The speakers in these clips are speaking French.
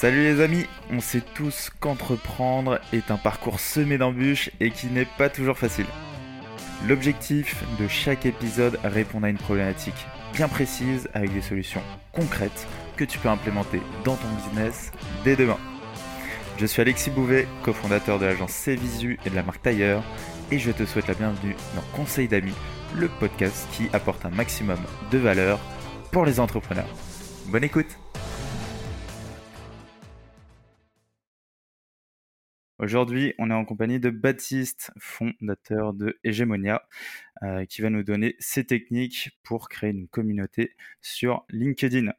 Salut les amis, on sait tous qu'entreprendre est un parcours semé d'embûches et qui n'est pas toujours facile. L'objectif de chaque épisode répond à une problématique bien précise avec des solutions concrètes que tu peux implémenter dans ton business dès demain. Je suis Alexis Bouvet, cofondateur de l'agence Cvisu et de la marque Tailleur, et je te souhaite la bienvenue dans Conseil d'amis, le podcast qui apporte un maximum de valeur pour les entrepreneurs. Bonne écoute Aujourd'hui, on est en compagnie de Baptiste, fondateur de Hegemonia, euh, qui va nous donner ses techniques pour créer une communauté sur LinkedIn.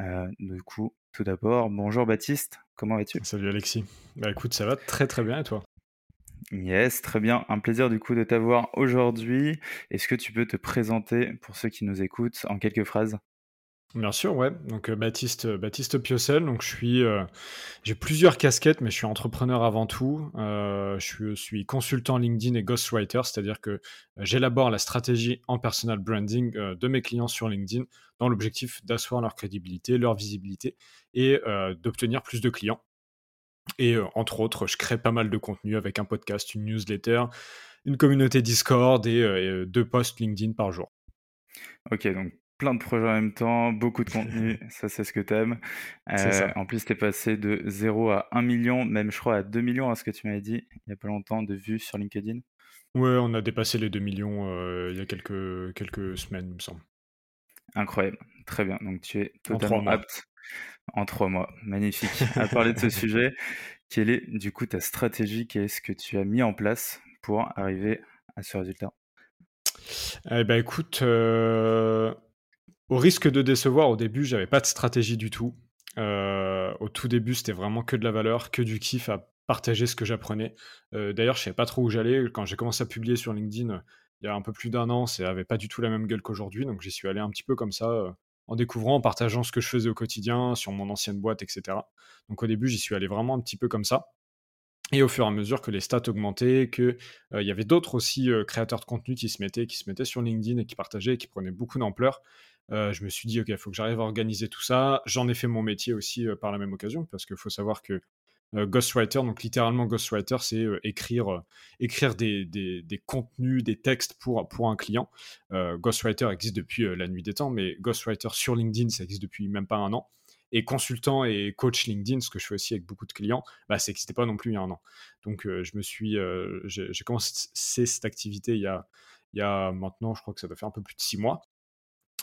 Euh, du coup, tout d'abord, bonjour Baptiste, comment vas-tu? Salut Alexis. Bah écoute, ça va très très bien et toi? Yes, très bien. Un plaisir du coup de t'avoir aujourd'hui. Est-ce que tu peux te présenter pour ceux qui nous écoutent en quelques phrases? Bien sûr, ouais. Donc euh, Baptiste, euh, Baptiste Piocel. Donc je suis, euh, j'ai plusieurs casquettes, mais je suis entrepreneur avant tout. je, suis, consultant LinkedIn et ghostwriter, c'est-à-dire que j'élabore la stratégie en personal branding de mes clients sur LinkedIn dans l'objectif d'asseoir leur crédibilité, leur visibilité et d'obtenir plus de clients. Et entre autres, je crée pas mal de contenu avec un podcast, une newsletter, une communauté Discord et deux posts LinkedIn par jour. Ok, donc plein de projets en même temps, beaucoup de contenu, ça c'est ce que tu aimes. Euh, en plus, tu es passé de 0 à 1 million, même je crois à 2 millions, à ce que tu m'avais dit il n'y a pas longtemps, de vues sur LinkedIn. Ouais, on a dépassé les 2 millions euh, il y a quelques, quelques semaines, il me semble. Incroyable, très bien. Donc tu es totalement apte en 3 mois. Magnifique. à parler de ce sujet, quelle est du coup ta stratégie? Qu'est-ce que tu as mis en place pour arriver à ce résultat? Eh ben écoute, euh, au risque de décevoir, au début, j'avais pas de stratégie du tout. Euh, au tout début, c'était vraiment que de la valeur, que du kiff à partager ce que j'apprenais. Euh, d'ailleurs, je savais pas trop où j'allais. Quand j'ai commencé à publier sur LinkedIn il y a un peu plus d'un an, ça avait pas du tout la même gueule qu'aujourd'hui. Donc j'y suis allé un petit peu comme ça, euh, en découvrant, en partageant ce que je faisais au quotidien, sur mon ancienne boîte, etc. Donc au début, j'y suis allé vraiment un petit peu comme ça. Et au fur et à mesure que les stats augmentaient, qu'il il y avait d'autres aussi créateurs de contenu qui se mettaient, qui se mettaient sur LinkedIn et qui partageaient, et qui prenaient beaucoup d'ampleur, euh, je me suis dit, OK, il faut que j'arrive à organiser tout ça. J'en ai fait mon métier aussi euh, par la même occasion, parce qu'il faut savoir que euh, ghostwriter, donc littéralement ghostwriter, c'est écrire, écrire des, des, contenus, des textes pour, pour un client. ghostwriter existe depuis la nuit des temps, mais ghostwriter sur LinkedIn, ça existe depuis même pas un an. Et consultant et coach LinkedIn, ce que je fais aussi avec beaucoup de clients, bah, ça n'existait pas non plus il y a un an. Donc je me suis, j'ai commencé cette activité il y a, il y a maintenant, je crois que ça doit faire un peu plus de six mois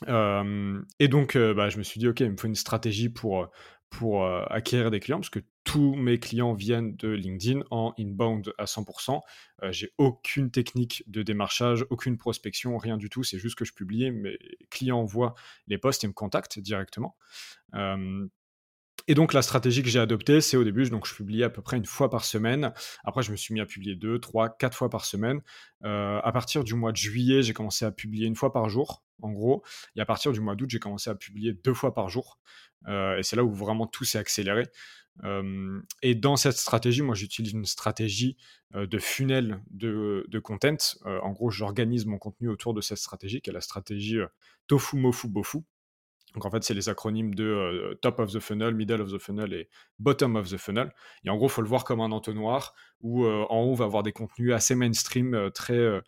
et donc, bah, je me suis dit, OK, il me faut une stratégie pour, pour acquérir des clients, parce que tous mes clients viennent de LinkedIn en inbound à 100%. j'ai aucune technique de démarchage, aucune prospection, rien du tout. C'est juste que je publie, mes clients voient les posts et me contactent directement. Et donc la stratégie que j'ai adoptée, c'est au début, donc je publiais à peu près une fois par semaine. Après, je me suis mis à publier deux, trois, quatre fois par semaine. Euh, à partir du mois de juillet, j'ai commencé à publier une fois par jour, en gros. Et à partir du mois d'août, j'ai commencé à publier deux fois par jour. Euh, et c'est là où vraiment tout s'est accéléré. Euh, et dans cette stratégie, moi, j'utilise une stratégie de funnel de, de content. en gros, j'organise mon contenu autour de cette stratégie, qui est la stratégie Tofu, Mofu, Bofu. Donc en fait, c'est les acronymes de euh, top of the funnel, middle of the funnel et bottom of the funnel. Et en gros, il faut le voir comme un entonnoir où euh, en haut, on va avoir des contenus assez mainstream, euh, très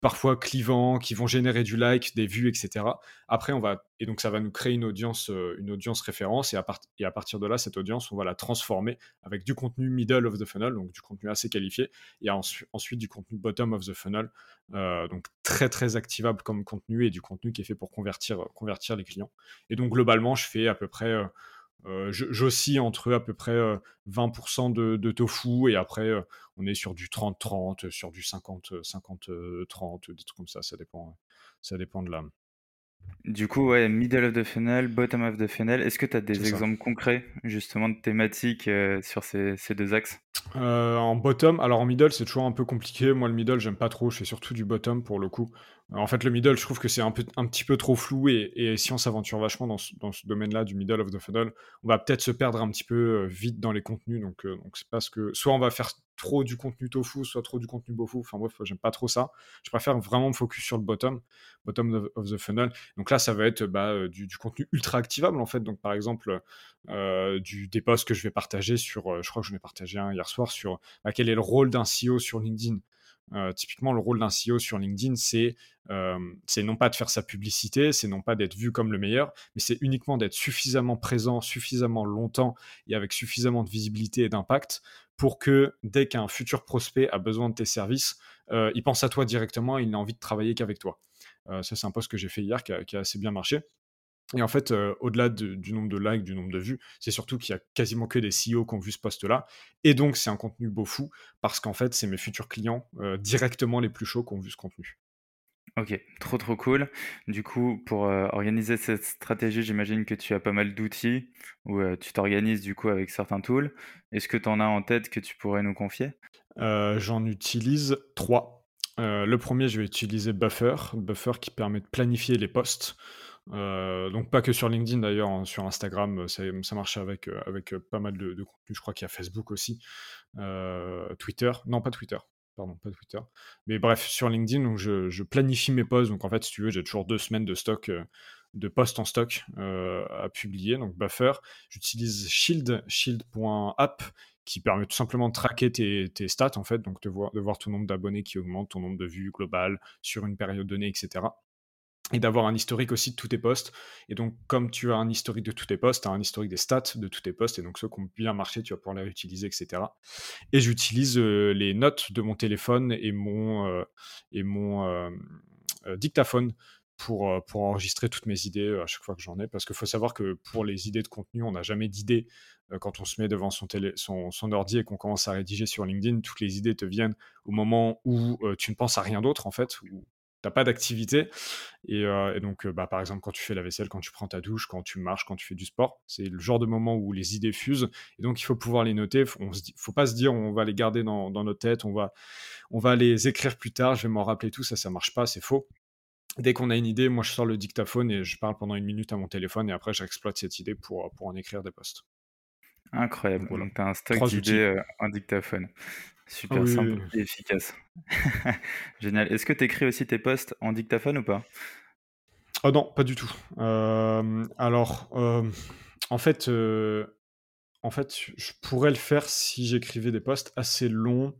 parfois clivants, qui vont générer du like, des vues, etc. Après, on va et donc ça va nous créer une audience, euh, une audience référence et à, partir de là, cette audience, on va la transformer avec du contenu middle of the funnel, donc du contenu assez qualifié, et ensuite du contenu bottom of the funnel, euh, donc très très activable comme contenu et du contenu qui est fait pour convertir, convertir les clients. Et donc globalement, je fais à peu près euh, euh, j'oscille entre à peu près 20% de, de, tofu et après on est sur du 30-30, sur du 50-50-30, des trucs comme ça, ça dépend, ça dépend de la. Du coup, ouais, middle of the funnel, bottom of the funnel. Est-ce que tu as des exemples concrets justement de thématiques sur ces, ces, deux axes? En bottom, alors en middle, c'est toujours un peu compliqué. Moi, le middle, j'aime pas trop. Je fais surtout du bottom pour le coup. En fait, le middle, je trouve que c'est un, petit peu trop flou et, si on s'aventure vachement dans ce, domaine-là du middle of the funnel, on va peut-être se perdre un petit peu euh, vite dans les contenus. Donc, euh, c'est parce que soit on va faire trop du contenu tofu, soit trop du contenu bofu. Enfin bref, j'aime pas trop ça. Je préfère vraiment me focus sur le bottom, bottom of, the funnel. Donc là, ça va être bah, euh, du, contenu ultra activable en fait. Donc par exemple, des posts que je vais partager sur, je crois que je vais partager un hier soir sur bah, quel est le rôle d'un CEO sur LinkedIn? Euh, typiquement, le rôle d'un CEO sur LinkedIn, euh, c'est non pas de faire sa publicité, c'est non pas d'être vu comme le meilleur, mais c'est uniquement d'être suffisamment présent, suffisamment longtemps et avec suffisamment de visibilité et d'impact pour que dès qu'un futur prospect a besoin de tes services, euh, il pense à toi directement et il n'a envie de travailler qu'avec toi. ça, c'est un post que j'ai fait hier qui a assez bien marché. Et en fait, euh, au-delà du nombre de likes, du nombre de vues, c'est surtout qu'il y a quasiment que des CEO qui ont vu ce post-là. Et donc, c'est un contenu beau fou, parce qu'en fait, c'est mes futurs clients euh, directement les plus chauds qui ont vu ce contenu. Ok, trop trop cool. Du coup, pour euh, organiser cette stratégie, j'imagine que tu as pas mal d'outils, ou tu t'organises du coup avec certains tools. Est-ce que tu en as en tête que tu pourrais nous confier? J'en utilise trois. le premier, je vais utiliser Buffer. Buffer qui permet de planifier les posts. Euh, donc pas que sur LinkedIn d'ailleurs, hein, sur Instagram, euh, ça, marche avec, euh, pas mal de, contenu. Je crois qu'il y a Facebook aussi, Twitter, non pas Twitter, pardon, pas Twitter. Mais bref, sur LinkedIn, je, planifie mes posts. Donc en fait, si tu veux, j'ai toujours deux semaines de stock, de posts en stock à publier. Donc Buffer, j'utilise Shield, shield.app qui permet tout simplement de traquer tes, stats en fait, donc de voir, de voir ton nombre d'abonnés qui augmente, ton nombre de vues globales sur une période donnée, etc et d'avoir un historique aussi de tous tes posts. Et donc, comme tu as un historique de tous tes posts, tu as un historique des stats de tous tes posts, et donc ceux qui ont bien marché, tu vas pouvoir les réutiliser, etc. Et j'utilise euh, les notes de mon téléphone et mon, euh, et mon euh, dictaphone pour, pour enregistrer toutes mes idées à chaque fois que j'en ai, parce qu'il faut savoir que pour les idées de contenu, on n'a jamais d'idées quand on se met devant son, télé, son, son ordi et qu'on commence à rédiger sur LinkedIn, toutes les idées te viennent au moment où tu ne penses à rien d'autre, en fait, t'as pas d'activité. Et, euh, donc, euh, bah, par exemple, quand tu fais la vaisselle, quand tu prends ta douche, quand tu marches, quand tu fais du sport, c'est le genre de moment où les idées fusent. Et donc, il faut pouvoir les noter. On se faut pas se dire on va les garder dans, dans notre tête, on va, on va les écrire plus tard, je vais m'en rappeler tout. Ça, ça marche pas, c'est faux. Dès qu'on a une idée, moi, je sors le dictaphone et je parle pendant une minute à mon téléphone et après, j'exploite cette idée pour, pour en écrire des posts. Incroyable. Donc, tu as un stock d'idées, euh, un dictaphone. Super ah simple et efficace. Génial. Est-ce que tu écris aussi tes posts en dictaphone ou pas? Oh non, pas du tout. Euh, alors, euh, en fait, en fait, je pourrais le faire si j'écrivais des posts assez longs.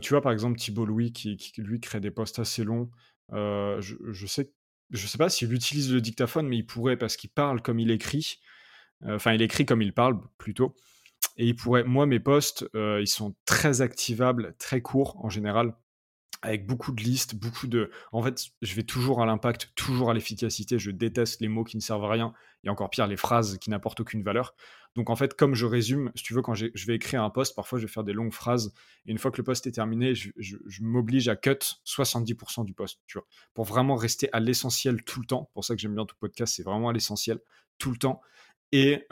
tu vois, par exemple, Thibault Louis, qui, lui crée des posts assez longs. je, je, sais, je sais pas s'il utilise le dictaphone, mais il pourrait parce qu'il parle comme il écrit. Enfin, il écrit comme il parle plutôt. Et il pourrait, moi, mes posts, euh, ils sont très activables, très courts en général, avec beaucoup de listes, beaucoup de. En fait, je vais toujours à l'impact, toujours à l'efficacité. Je déteste les mots qui ne servent à rien et encore pire, les phrases qui n'apportent aucune valeur. Donc, en fait, comme je résume, si tu veux, quand je vais écrire un post, parfois je vais faire des longues phrases. Et une fois que le post est terminé, je, m'oblige à cut 70% du post, tu vois, pour vraiment rester à l'essentiel tout le temps. Pour ça que j'aime bien tout podcast, c'est vraiment à l'essentiel tout le temps. Et,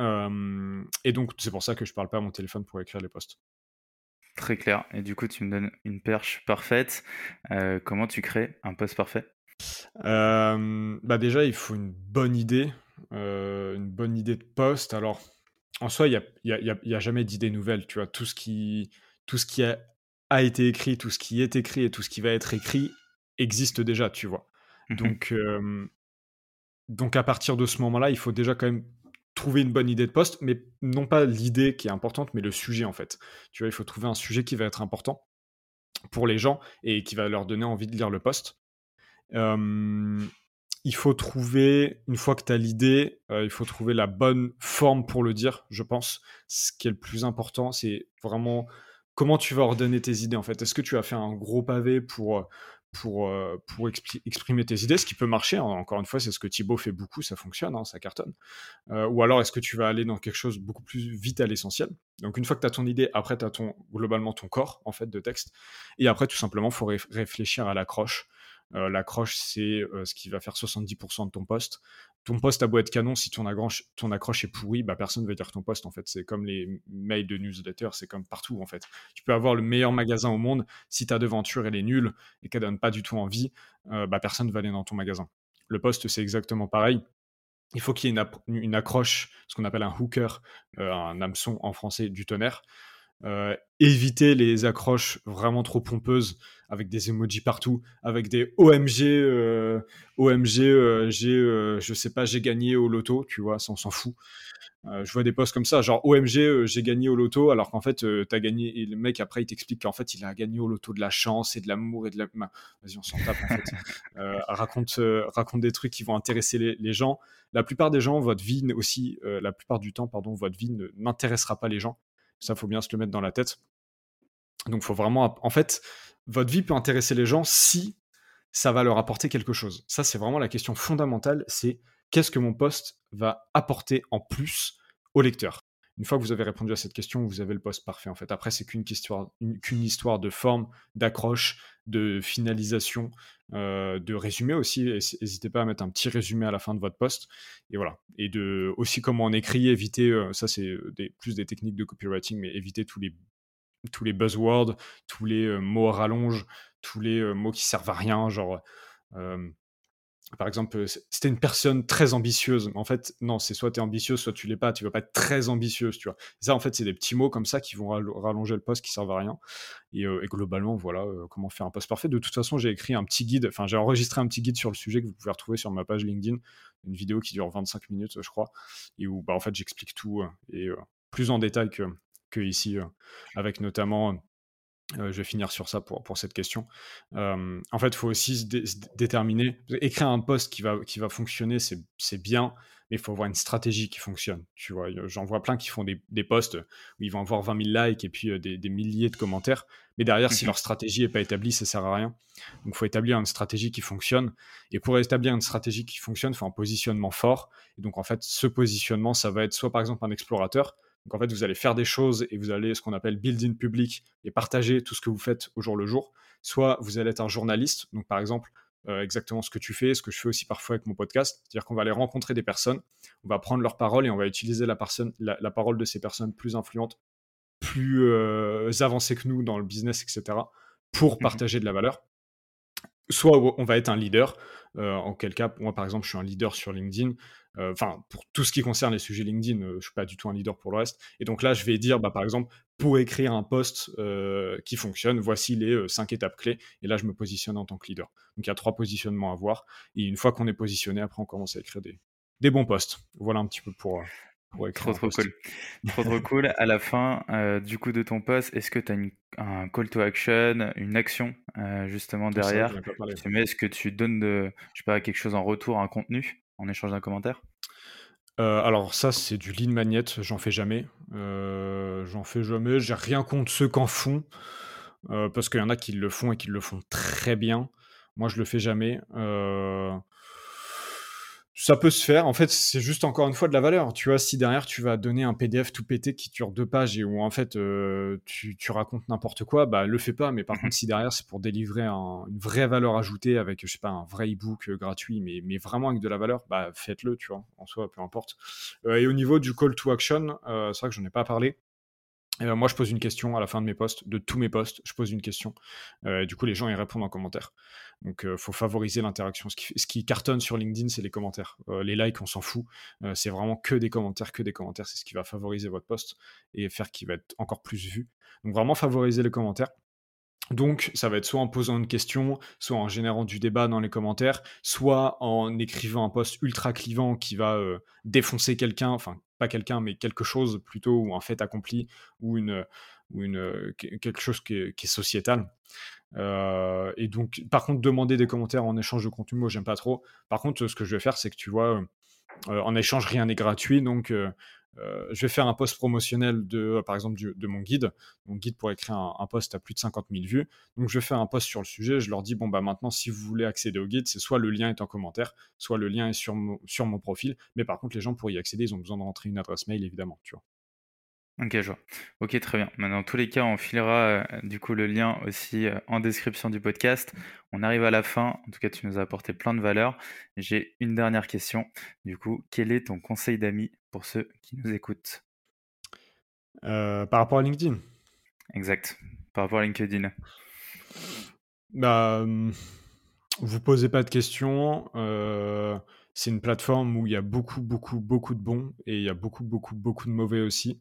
et donc, c'est pour ça que je parle pas à mon téléphone pour écrire les posts. Très clair. Et du coup, tu me donnes une perche parfaite. comment tu crées un post parfait? Bah Déjà, il faut une bonne idée. une bonne idée de post. Alors, en soi, il n'y a, jamais d'idée nouvelle. Tu vois, tout ce qui, tout ce qui a, a, été écrit, tout ce qui est écrit et tout ce qui va être écrit existe déjà, tu vois. Mmh donc, donc, à partir de ce moment-là, il faut déjà quand même trouver une bonne idée de poste, mais non pas l'idée qui est importante, mais le sujet en fait. Tu vois, il faut trouver un sujet qui va être important pour les gens et qui va leur donner envie de lire le poste. il faut trouver, une fois que tu as l'idée, euh, il faut trouver la bonne forme pour le dire, je pense. Ce qui est le plus important, c'est vraiment comment tu vas ordonner tes idées en fait. Est-ce que tu as fait un gros pavé pour pour, euh, pour exprimer tes idées, ce qui peut marcher. Hein. Encore une fois, c'est ce que Thibaut fait beaucoup, ça fonctionne, hein, ça cartonne. Euh, ou alors, est-ce que tu vas aller dans quelque chose beaucoup plus vite à l'essentiel? Donc, une fois que tu as ton idée, après, tu as ton, globalement ton corps, en fait, de texte. Et après, tout simplement, il faut réfléchir à l'accroche. L'accroche, c'est ce qui va faire 70% de ton poste. Ton poste a beau être canon, si ton accroche, est pourri, bah, personne ne va dire ton poste en fait. C'est comme les mails de newsletter, c'est comme partout en fait. Tu peux avoir le meilleur magasin au monde, si ta devanture elle est nulle et qu'elle donne pas du tout envie, bah, personne ne va aller dans ton magasin. Le poste, c'est exactement pareil il faut qu'il y ait une, accroche, ce qu'on appelle un hooker, un hameçon en français du tonnerre, euh, éviter les accroches vraiment trop pompeuses avec des emojis partout, avec des OMG, euh, OMG, euh, j'ai, je sais pas, j'ai gagné au loto, tu vois, ça on s'en fout. je vois des posts comme ça, genre OMG, j'ai gagné au loto, alors qu'en fait, t'as gagné, et le mec après il t'explique qu'en fait il a gagné au loto de la chance et de l'amour et de la. Vas-y, on s'en tape en fait. raconte, raconte des trucs qui vont intéresser les, les, gens. La plupart des gens, votre vie aussi, la plupart du temps, pardon, votre vie n'intéressera pas les gens. Ça, faut bien se le mettre dans la tête. Donc, faut vraiment. En fait, votre vie peut intéresser les gens si ça va leur apporter quelque chose. Ça, c'est vraiment la question fondamentale. C'est qu'est-ce que mon poste va apporter en plus au lecteur? Une fois que vous avez répondu à cette question, vous avez le poste parfait. En fait, après, c'est qu'une histoire, de forme, d'accroche, de finalisation, euh, de résumé aussi. N'hésitez pas à mettre un petit résumé à la fin de votre poste. Et voilà. Et de aussi comment on écrit, éviter. Euh, ça, c'est plus des techniques de copywriting, mais éviter tous les tous les buzzwords, tous les euh, mots à rallonge, tous les mots qui servent à rien, genre par exemple, c'était une personne très ambitieuse. En fait, non, c'est soit tu es ambitieuse, soit tu l'es pas. Tu vas pas être très ambitieuse, tu vois. ça, en fait, c'est des petits mots comme ça qui vont rallonger le poste, qui servent à rien. Et, euh, globalement, voilà euh, comment faire un poste parfait. De toute façon, j'ai écrit un petit guide, enfin, j'ai enregistré un petit guide sur le sujet que vous pouvez retrouver sur ma page LinkedIn. Une vidéo qui dure 25 minutes, je crois, et où, bah, en fait, j'explique tout euh, et plus en détail que, que ici, avec notamment je vais finir sur ça pour, pour cette question. en fait, il faut aussi se, déterminer. Écrire un poste qui va, qui va fonctionner, c'est bien, mais il faut avoir une stratégie qui fonctionne. Tu vois, j'en vois plein qui font des, des posts où ils vont avoir 20 000 likes et puis des, des, milliers de commentaires. Mais derrière, si mmh leur stratégie n'est pas établie, ça sert à rien. Donc, il faut établir une stratégie qui fonctionne. Et pour établir une stratégie qui fonctionne, il faut un positionnement fort. Et donc, en fait, ce positionnement, ça va être soit par exemple un explorateur donc en fait, vous allez faire des choses et vous allez ce qu'on appelle building public et partager tout ce que vous faites au jour le jour. Soit vous allez être un journaliste, donc par exemple euh, exactement ce que tu fais, ce que je fais aussi parfois avec mon podcast, c'est-à-dire qu'on va aller rencontrer des personnes, on va prendre leur parole et on va utiliser la, personne, la, parole de ces personnes plus influentes, plus euh, avancées que nous dans le business, etc., pour mmh partager de la valeur. Soit on va être un leader, en quel cas, moi par exemple, je suis un leader sur LinkedIn. Euh, enfin, pour tout ce qui concerne les sujets LinkedIn, euh, je suis pas du tout un leader pour le reste. Et donc là, je vais dire, bah, par exemple, pour écrire un post qui fonctionne, voici les cinq étapes clés. Et là, je me positionne en tant que leader. Donc il y a trois positionnements à voir. Et une fois qu'on est positionné, après, on commence à écrire des, des bons posts. Voilà un petit peu pour, trop trop cool. trop trop cool. À la fin du coup de ton post, est-ce que tu as un call to action, une action justement derrière? Est-ce que tu donnes de, je sais pas, quelque chose en retour, un contenu en échange d'un commentaire? Euh, alors ça c'est du lead magnet, j'en fais jamais. Euh, j'en fais jamais, j'ai rien contre ceux qu'en font, euh, parce qu'il y en a qui le font et qui le font très bien. Moi je le fais jamais. Ça peut se faire. En fait, c'est juste encore une fois de la valeur. Tu vois, si derrière tu vas donner un PDF tout pété qui dure deux pages et où en fait euh, tu, racontes n'importe quoi, bah le fais pas. Mais par mhm. contre, si derrière c'est pour délivrer une vraie valeur ajoutée avec, je sais pas, un vrai ebook euh, gratuit, mais, mais vraiment avec de la valeur, bah faites-le, tu vois, en soi, peu importe. Euh, et au niveau du call to action, c'est vrai que j'en ai pas parlé. Ben, moi, je pose une question à la fin de mes posts, de tous mes posts, je pose une question. et du coup, les gens y répondent en commentaire. Donc, il faut favoriser l'interaction. Ce qui, ce qui, cartonne sur LinkedIn, c'est les commentaires. les likes, on s'en fout. c'est vraiment que des commentaires, que des commentaires. C'est ce qui va favoriser votre post et faire qu'il va être encore plus vu. Donc, vraiment favoriser les commentaires. Donc, ça va être soit en posant une question, soit en générant du débat dans les commentaires, soit en écrivant un post ultra clivant qui va défoncer quelqu'un, enfin quelqu'un, mais quelque chose plutôt, ou un fait accompli, ou, une, ou une, quelque chose qui est, sociétal. Euh, et donc, par contre, demander des commentaires en échange de contenu, moi, j'aime pas trop. Par contre, ce que je vais faire, c'est que tu vois, euh, en échange, rien n'est gratuit. Donc, euh, je vais faire un post promotionnel de, euh, par exemple, de mon guide. Mon guide pour écrire un, post à plus de 50 000 vues. Donc, je vais faire un post sur le sujet. Je leur dis, bon, bah, maintenant, si vous voulez accéder au guide, c'est soit le lien est en commentaire, soit le lien est sur mon, sur mon profil. Mais par contre, les gens, pour y accéder, ils ont besoin de rentrer une adresse mail, évidemment, tu vois. Ok, je vois. Ok, très bien. dans tous les cas, on filera du coup le lien aussi en description du podcast. On arrive à la fin. En tout cas, tu nous as apporté plein de valeur. J'ai une dernière question. Du coup, quel est ton conseil d'amis pour ceux qui nous écoutent? Par rapport à LinkedIn? Exact. Par rapport à LinkedIn. Bah, mmh, vous posez pas de questions. c'est une plateforme où il y a beaucoup, beaucoup, beaucoup de bons et il y a beaucoup, beaucoup, beaucoup de mauvais aussi.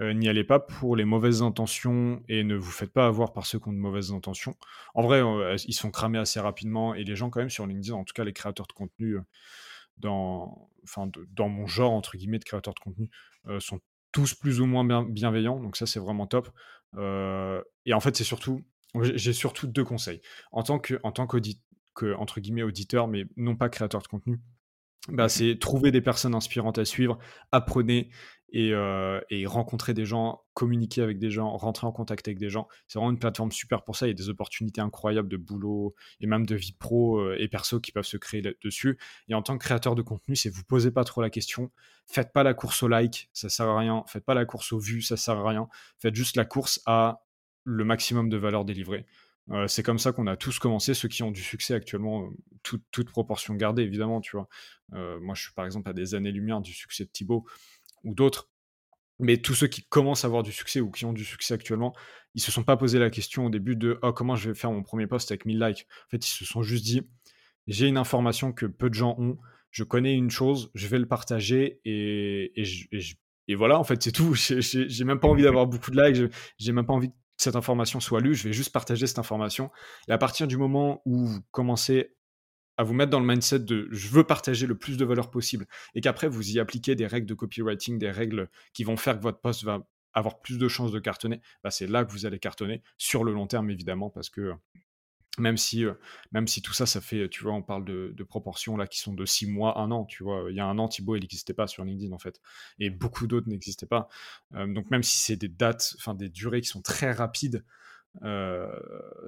N'y allez pas pour les mauvaises intentions et ne vous faites pas avoir par ceux qui ont de mauvaises intentions. En vrai, ils sont cramés assez rapidement et les gens quand même sur LinkedIn, en tout cas les créateurs de contenu dans, enfin, dans mon genre entre guillemets de créateurs de contenu, sont tous plus ou moins bienveillants. Donc ça, c'est vraiment top. et en fait, c'est surtout, j'ai surtout deux conseils. En tant que, en guillemets auditeur, mais non pas créateur de contenu, bah, c'est trouver des personnes inspirantes à suivre, apprenez et, euh, et, rencontrer des gens, communiquer avec des gens, rentrer en contact avec des gens. C'est vraiment une plateforme super pour ça. Il y a des opportunités incroyables de boulot et même de vie pro euh, et perso qui peuvent se créer dessus. Et en tant que créateur de contenu, c'est vous posez pas trop la question. Faites pas la course au like, ça sert à rien. Faites pas la course aux vues, ça sert à rien. Faites juste la course à le maximum de valeur délivrée. Euh, c'est comme ça qu'on a tous commencé, ceux qui ont du succès actuellement, toute proportion gardée, évidemment, tu vois. Euh, moi, je suis par exemple à des années-lumière du succès de Thibaut ou d'autres. Mais tous ceux qui commencent à avoir du succès ou qui ont du succès actuellement, ils se sont pas posé la question au début de oh, comment je vais faire mon premier post avec 1000 likes. En fait, ils se sont juste dit j'ai une information que peu de gens ont, je connais une chose, je vais le partager et, et, voilà, en fait, c'est tout. J'ai même pas envie d'avoir beaucoup de likes, j'ai même pas envie que cette information soit lue, je vais juste partager cette information. Et à partir du moment où vous commencez à vous mettre dans le mindset de je veux partager le plus de valeur possible et qu'après vous y appliquez des règles de copywriting, des règles qui vont faire que votre post va avoir plus de chances de cartonner, bah c'est là que vous allez cartonner sur le long terme évidemment parce que même si, euh, même si tout ça, ça fait, tu vois, on parle de, proportions là qui sont de 6 mois, 1 an, tu vois. Il y a un an, Thibaut, il n'existait pas sur LinkedIn en fait. Et beaucoup d'autres n'existaient pas. Euh, donc même si c'est des dates, enfin des durées qui sont très rapides, euh,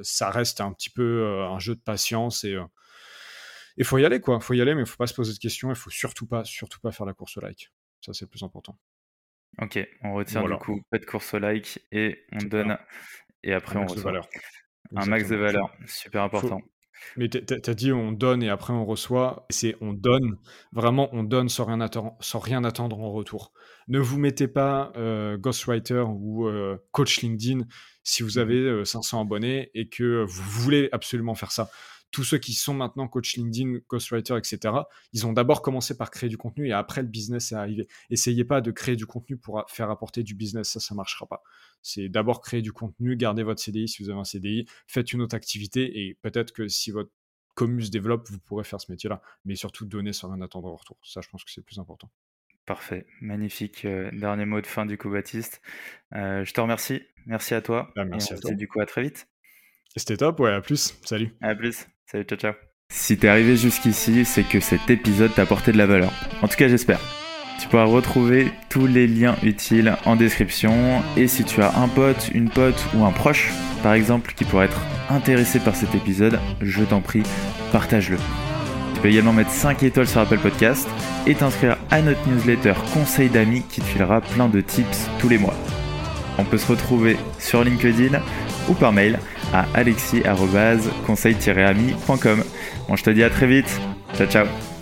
ça reste un petit peu un jeu de patience et il faut y aller, quoi. Il faut y aller, mais il faut pas se poser de questions. Il faut surtout pas, surtout pas faire la course au like. Ça, c'est le plus important. Ok, on retient du coup, pas de course au like et on donne. Et après, on reçoit. Un max de valeur, super important. Mais tu as dit on donne et après on reçoit. C'est on donne, vraiment on donne sans rien, attendre, sans rien attendre en retour. Ne vous mettez pas euh, ghostwriter ou euh, coach LinkedIn si vous mmh avez 500 euh, abonnés et que vous voulez absolument faire ça tous ceux qui sont maintenant coach LinkedIn, ghostwriter, etc., ils ont d'abord commencé par créer du contenu et après le business est arrivé. Essayez pas de créer du contenu pour faire apporter du business, ça, ça marchera pas. C'est d'abord créer du contenu, gardez votre CDI si vous avez un CDI, faites une autre activité et peut-être que si votre commu se développe, vous pourrez faire ce métier-là. Mais surtout, donner sans rien attendre en retour. Ça, je pense que c'est le plus important. Parfait, magnifique euh, dernier mot de fin du coup Baptiste. Euh, je te remercie, merci à toi. Bah, merci et à toi. du coup à très vite. C'était top, ouais, à plus, salut. À plus. Salut, ciao, ciao. Si t'es arrivé jusqu'ici, c'est que cet épisode t'a apporté de la valeur. En tout cas, j'espère. Tu pourras retrouver tous les liens utiles en description. Et si tu as un pote, une pote ou un proche, par exemple, qui pourrait être intéressé par cet épisode, je t'en prie, partage-le. Tu peux également mettre 5 étoiles sur Apple Podcast et t'inscrire à notre newsletter Conseil d'amis qui te filera plein de tips tous les mois. On peut se retrouver sur LinkedIn ou par mail à alexis-conseil-ami.com. Bon, je te dis à très vite. Ciao, ciao.